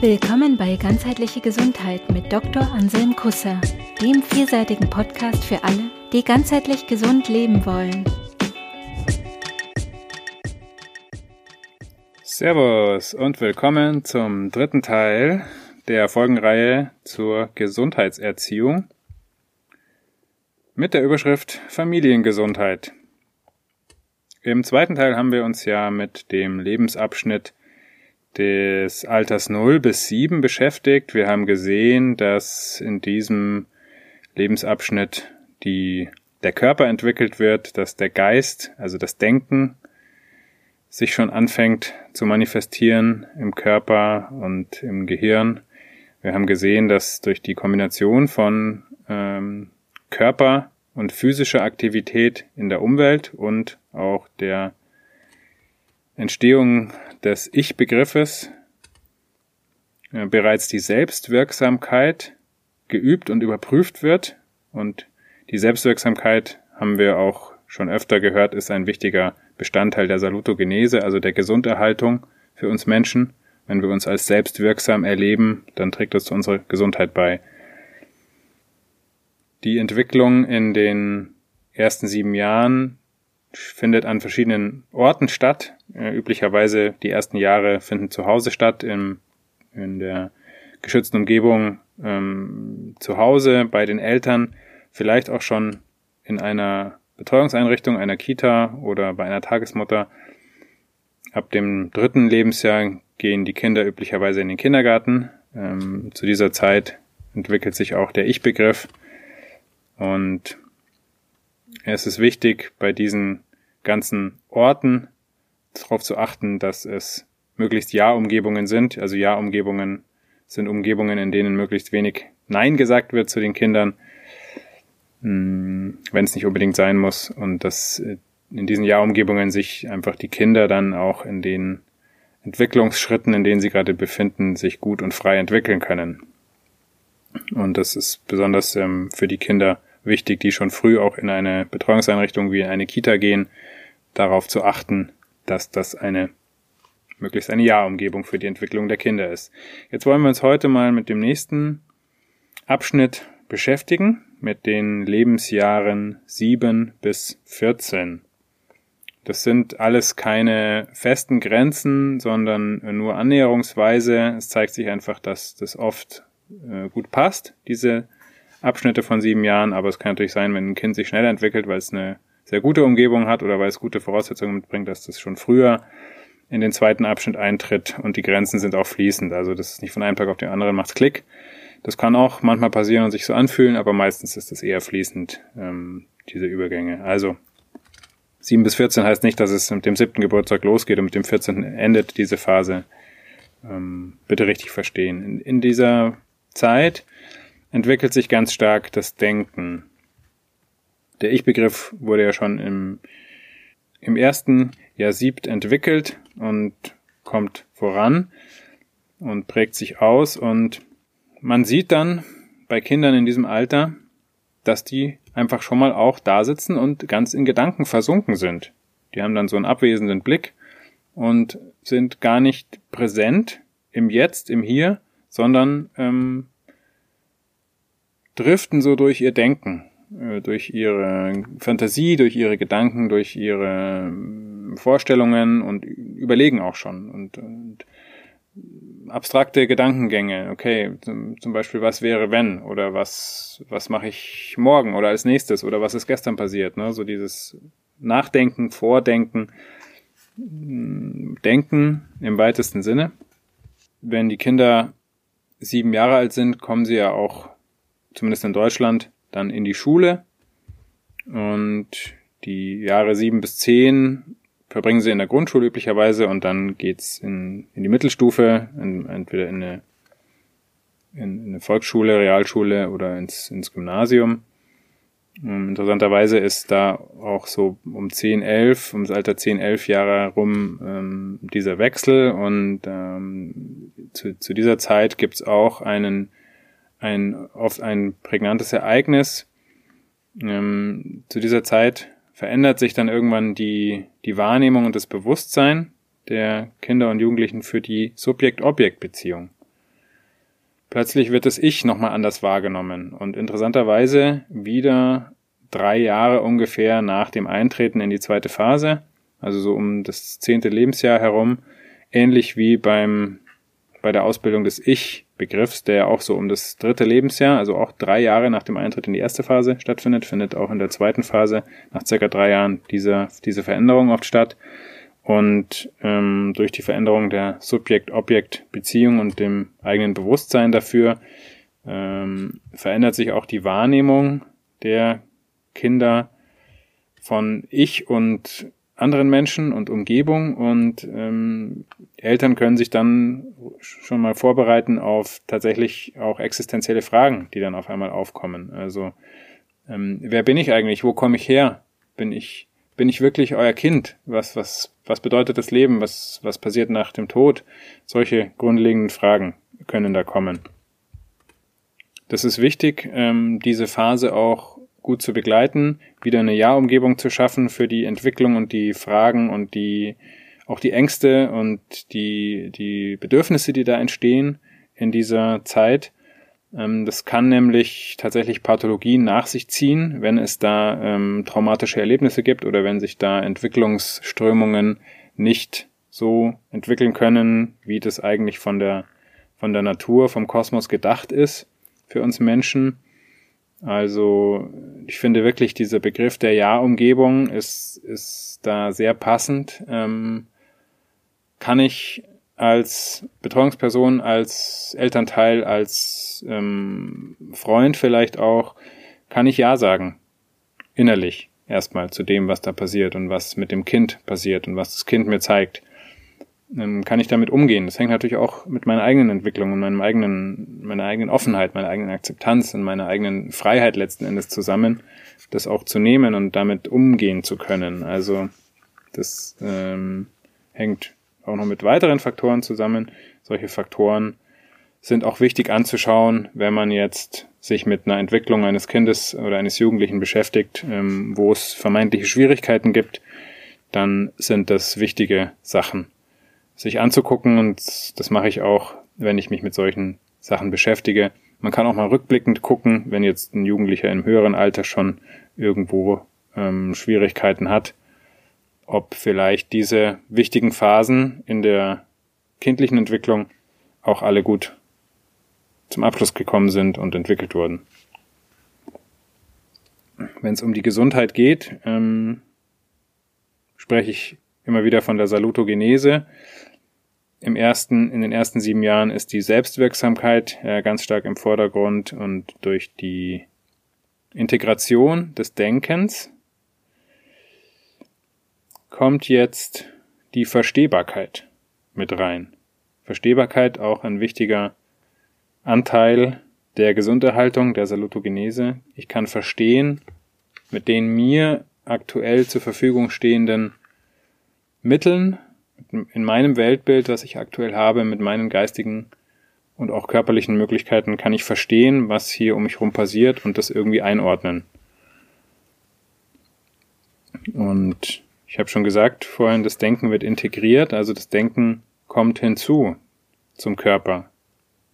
Willkommen bei Ganzheitliche Gesundheit mit Dr. Anselm Kusser, dem vielseitigen Podcast für alle, die ganzheitlich gesund leben wollen. Servus und willkommen zum dritten Teil der Folgenreihe zur Gesundheitserziehung mit der Überschrift Familiengesundheit. Im zweiten Teil haben wir uns ja mit dem Lebensabschnitt des Alters 0 bis 7 beschäftigt. Wir haben gesehen, dass in diesem Lebensabschnitt die, der Körper entwickelt wird, dass der Geist, also das Denken, sich schon anfängt zu manifestieren im Körper und im Gehirn. Wir haben gesehen, dass durch die Kombination von ähm, Körper und physischer Aktivität in der Umwelt und auch der Entstehung des Ich-Begriffes äh, bereits die Selbstwirksamkeit geübt und überprüft wird. Und die Selbstwirksamkeit haben wir auch schon öfter gehört, ist ein wichtiger Bestandteil der Salutogenese, also der Gesunderhaltung für uns Menschen. Wenn wir uns als selbstwirksam erleben, dann trägt das zu unserer Gesundheit bei. Die Entwicklung in den ersten sieben Jahren findet an verschiedenen Orten statt. Äh, üblicherweise die ersten Jahre finden zu Hause statt, im, in der geschützten Umgebung ähm, zu Hause, bei den Eltern, vielleicht auch schon in einer Betreuungseinrichtung, einer Kita oder bei einer Tagesmutter. Ab dem dritten Lebensjahr gehen die Kinder üblicherweise in den Kindergarten. Ähm, zu dieser Zeit entwickelt sich auch der Ich-Begriff. Und es ist wichtig, bei diesen ganzen Orten darauf zu achten, dass es möglichst Ja-Umgebungen sind. Also Ja-Umgebungen sind Umgebungen, in denen möglichst wenig Nein gesagt wird zu den Kindern, hm, wenn es nicht unbedingt sein muss. Und dass äh, in diesen Ja-Umgebungen sich einfach die Kinder dann auch in den Entwicklungsschritten, in denen sie gerade befinden, sich gut und frei entwickeln können. Und das ist besonders ähm, für die Kinder wichtig, die schon früh auch in eine Betreuungseinrichtung wie in eine Kita gehen, darauf zu achten, dass das eine möglichst eine Ja-Umgebung für die Entwicklung der Kinder ist. Jetzt wollen wir uns heute mal mit dem nächsten Abschnitt beschäftigen, mit den Lebensjahren 7 bis 14. Das sind alles keine festen Grenzen, sondern nur annäherungsweise. Es zeigt sich einfach, dass das oft äh, gut passt, diese Abschnitte von sieben Jahren, aber es kann natürlich sein, wenn ein Kind sich schneller entwickelt, weil es eine sehr gute Umgebung hat oder weil es gute Voraussetzungen mitbringt, dass das schon früher in den zweiten Abschnitt eintritt und die Grenzen sind auch fließend. Also das ist nicht von einem Tag auf den anderen macht's Klick. Das kann auch manchmal passieren und sich so anfühlen, aber meistens ist es eher fließend, ähm, diese Übergänge. Also 7 bis 14 heißt nicht, dass es mit dem siebten Geburtstag losgeht und mit dem 14. endet diese Phase. Ähm, bitte richtig verstehen. In, in dieser Zeit entwickelt sich ganz stark das Denken. Der Ich-Begriff wurde ja schon im, im ersten Jahr siebt entwickelt und kommt voran und prägt sich aus und man sieht dann bei Kindern in diesem Alter, dass die einfach schon mal auch da sitzen und ganz in Gedanken versunken sind. Die haben dann so einen abwesenden Blick und sind gar nicht präsent im Jetzt, im Hier, sondern ähm, driften so durch ihr Denken, durch ihre Fantasie, durch ihre Gedanken, durch ihre ähm, Vorstellungen und überlegen auch schon und, und abstrakte Gedankengänge. Okay, zum, zum, Beispiel, was wäre wenn oder was was mache ich morgen oder als nächstes oder was ist gestern passiert. Ne? So dieses Nachdenken, Vordenken, Denken im weitesten Sinne. Wenn die Kinder sieben Jahre alt sind, kommen sie ja auch zumindest in Deutschland, dann in die Schule. Und die Jahre sieben bis zehn verbringen sie in der Grundschule üblicherweise und dann geht's in, in die Mittelstufe, in, entweder in eine, in, in eine Volksschule, Realschule oder ins, ins Gymnasium. Ähm, interessanterweise ist da auch so um 10, 11, ums Alter 10, 11 Jahre rum ähm, dieser Wechsel und ähm, zu, zu dieser Zeit gibt's auch einen ein oft ein prägnantes Ereignis. Ähm, zu dieser Zeit verändert sich dann irgendwann die, die Wahrnehmung und das Bewusstsein der Kinder und Jugendlichen für die Subjekt-Objekt-Beziehung. plötzlich wird das Ich nochmal anders wahrgenommen. Und interessanterweise wieder drei Jahre ungefähr nach dem Eintreten in die zweite Phase, also so um das zehnte Lebensjahr herum, ähnlich wie beim, bei der Ausbildung des Ich-Begriffs, der auch so um das dritte Lebensjahr, also auch drei Jahre nach dem Eintritt in die erste Phase stattfindet, findet auch in der zweiten Phase nach circa drei Jahren diese, diese Veränderung oft statt. Und ähm, durch die Veränderung der Subjekt-Objekt-Beziehung und dem eigenen Bewusstsein dafür ähm, verändert sich auch die Wahrnehmung der Kinder von Ich und anderen Menschen und Umgebung und ähm, Eltern können sich dann schon mal vorbereiten auf tatsächlich auch existenzielle Fragen, die dann auf einmal aufkommen. Also ähm, wer bin ich eigentlich? Wo komme ich her? Bin ich bin ich wirklich euer Kind? Was, was, was bedeutet das Leben? Was, was passiert nach dem Tod? Solche grundlegenden Fragen können da kommen. Das ist wichtig, ähm, diese Phase auch gut zu begleiten, wieder eine Ja-Umgebung zu schaffen für die Entwicklung und die Fragen und die, auch die Ängste und die, die Bedürfnisse, die da entstehen in dieser Zeit ähm, das kann nämlich tatsächlich Pathologien nach sich ziehen, wenn es da ähm, traumatische Erlebnisse gibt oder wenn sich da Entwicklungsströmungen nicht so entwickeln können, wie das eigentlich von der, von der Natur, vom Kosmos gedacht ist für uns Menschen. Also ich finde wirklich, dieser Begriff der Ja-Umgebung ist, ist da sehr passend. Ähm, kann ich als Betreuungsperson, als Elternteil, als ähm, Freund vielleicht auch, kann ich Ja sagen. Innerlich erstmal zu dem, was da passiert und was mit dem Kind passiert und was das Kind mir zeigt. Ähm, kann ich damit umgehen? Das hängt natürlich auch mit meiner eigenen Entwicklung und meinem eigenen, meiner eigenen Offenheit, meiner eigenen Akzeptanz und meiner eigenen Freiheit letzten Endes zusammen, das auch zu nehmen und damit umgehen zu können. Also das ähm, hängt auch noch mit weiteren Faktoren zusammen. Solche Faktoren sind auch wichtig anzuschauen, wenn man jetzt sich mit einer Entwicklung eines Kindes oder eines Jugendlichen beschäftigt, ähm, wo es vermeintliche Schwierigkeiten gibt, dann sind das wichtige Sachen, sich anzugucken und das mache ich auch, wenn ich mich mit solchen Sachen beschäftige. Man kann auch mal rückblickend gucken, wenn jetzt ein Jugendlicher im höheren Alter schon irgendwo ähm, Schwierigkeiten hat, ob vielleicht diese wichtigen Phasen in der kindlichen Entwicklung auch alle gut zum Abschluss gekommen sind und entwickelt wurden. Wenn es um die Gesundheit geht, ähm, spreche ich immer wieder von der Salutogenese. Im ersten, in den ersten sieben Jahren ist die Selbstwirksamkeit äh, ganz stark im Vordergrund und durch die Integration des Denkens kommt jetzt die Verstehbarkeit mit rein. Verstehbarkeit auch ein wichtiger Anteil der Gesunderhaltung, der Salutogenese. Ich kann verstehen, mit den mir aktuell zur Verfügung stehenden Mitteln, in meinem Weltbild, was ich aktuell habe, mit meinen geistigen und auch körperlichen Möglichkeiten, kann ich verstehen, was hier um mich herum passiert und das irgendwie einordnen. Und ich habe schon gesagt vorhin, das Denken wird integriert, also das Denken kommt hinzu zum Körper.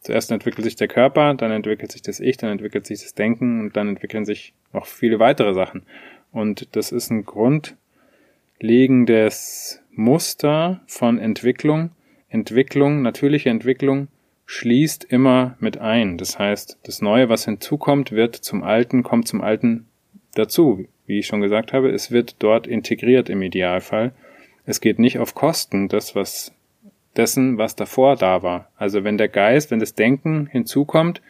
Zuerst entwickelt sich der Körper, dann entwickelt sich das Ich, dann entwickelt sich das Denken und dann entwickeln sich noch viele weitere Sachen. Und das ist ein grundlegendes Muster von Entwicklung. Entwicklung, natürliche Entwicklung schließt immer mit ein. Das heißt, das Neue, was hinzukommt, wird zum Alten, kommt zum Alten dazu wie ich schon gesagt habe, es wird dort integriert im Idealfall. Es geht nicht auf Kosten des, was dessen, was davor da war. Also wenn der Geist, wenn das Denken hinzukommt,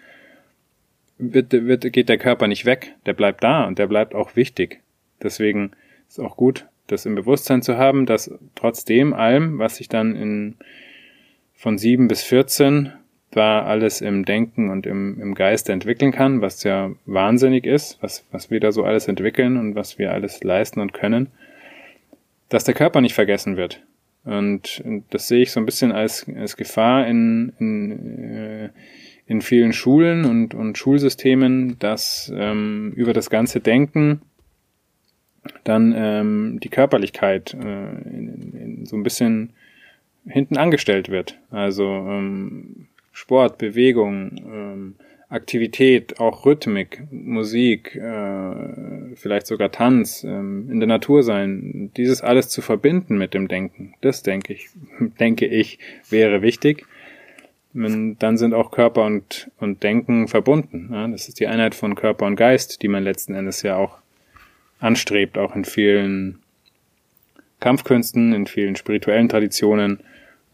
wird, wird, geht der Körper nicht weg, der bleibt da und der bleibt auch wichtig. Deswegen ist auch gut, das im Bewusstsein zu haben, dass trotzdem allem, was sich dann in, von sieben bis 14 zwar alles im Denken und im, im Geiste entwickeln kann, was ja wahnsinnig ist, was, was wir da so alles entwickeln und was wir alles leisten und können, dass der Körper nicht vergessen wird. Und, und das sehe ich so ein bisschen als, als Gefahr in, in, äh, in vielen Schulen und, und Schulsystemen, dass ähm, über das ganze Denken dann ähm, die Körperlichkeit äh, in, in, so ein bisschen hinten angestellt wird. Also ähm, Sport, Bewegung, ähm, Aktivität, auch Rhythmik, Musik, äh, vielleicht sogar Tanz, ähm, in der Natur sein, dieses alles zu verbinden mit dem Denken, das denke ich, denke ich, wäre wichtig. Dann sind auch Körper und, und Denken verbunden. Ja? Das ist die Einheit von Körper und Geist, die man letzten Endes ja auch anstrebt, auch in vielen Kampfkünsten, in vielen spirituellen Traditionen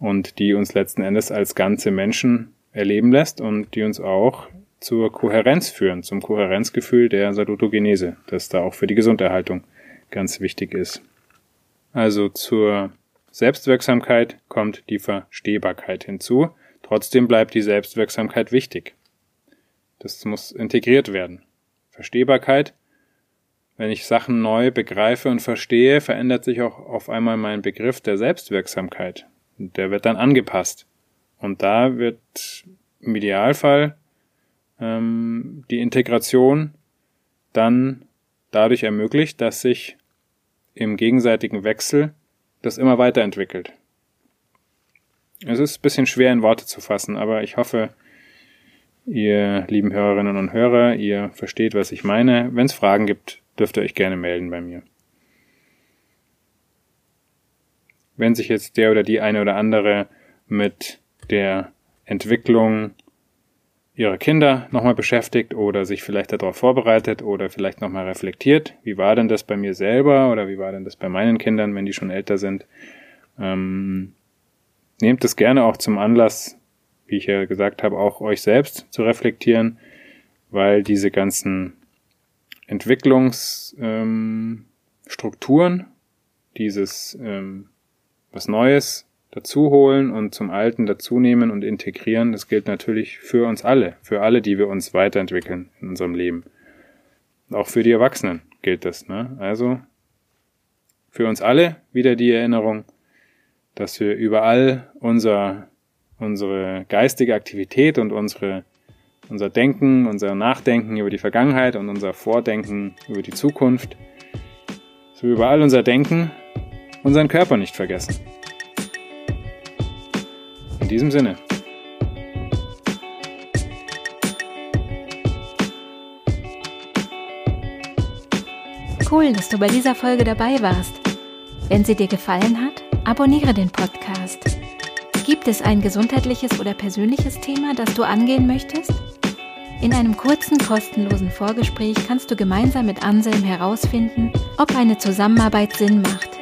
und die uns letzten Endes als ganze Menschen erleben lässt und die uns auch zur Kohärenz führen, zum Kohärenzgefühl der Salutogenese, das da auch für die Gesunderhaltung ganz wichtig ist. Also zur Selbstwirksamkeit kommt die Verstehbarkeit hinzu. Trotzdem bleibt die Selbstwirksamkeit wichtig. Das muss integriert werden. Verstehbarkeit. Wenn ich Sachen neu begreife und verstehe, verändert sich auch auf einmal mein Begriff der Selbstwirksamkeit. Der wird dann angepasst. Und da wird im Idealfall ähm, die Integration dann dadurch ermöglicht, dass sich im gegenseitigen Wechsel das immer weiterentwickelt. Es ist ein bisschen schwer in Worte zu fassen, aber ich hoffe, ihr lieben Hörerinnen und Hörer, ihr versteht, was ich meine. Wenn es Fragen gibt, dürft ihr euch gerne melden bei mir. Wenn sich jetzt der oder die eine oder andere mit der Entwicklung ihre Kinder nochmal beschäftigt oder sich vielleicht darauf vorbereitet oder vielleicht nochmal reflektiert, wie war denn das bei mir selber oder wie war denn das bei meinen Kindern, wenn die schon älter sind. Ähm, nehmt es gerne auch zum Anlass, wie ich ja gesagt habe, auch euch selbst zu reflektieren, weil diese ganzen Entwicklungsstrukturen, ähm, dieses ähm, was Neues dazu holen und zum Alten dazunehmen und integrieren. Das gilt natürlich für uns alle, für alle, die wir uns weiterentwickeln in unserem Leben. Auch für die Erwachsenen gilt das. Ne? Also für uns alle wieder die Erinnerung, dass wir überall unser, unsere geistige Aktivität und unsere, unser Denken, unser Nachdenken über die Vergangenheit und unser Vordenken über die Zukunft, so überall unser Denken, unseren Körper nicht vergessen diesem Sinne. Cool, dass du bei dieser Folge dabei warst. Wenn sie dir gefallen hat, abonniere den Podcast. Gibt es ein gesundheitliches oder persönliches Thema, das du angehen möchtest? In einem kurzen, kostenlosen Vorgespräch kannst du gemeinsam mit Anselm herausfinden, ob eine Zusammenarbeit Sinn macht.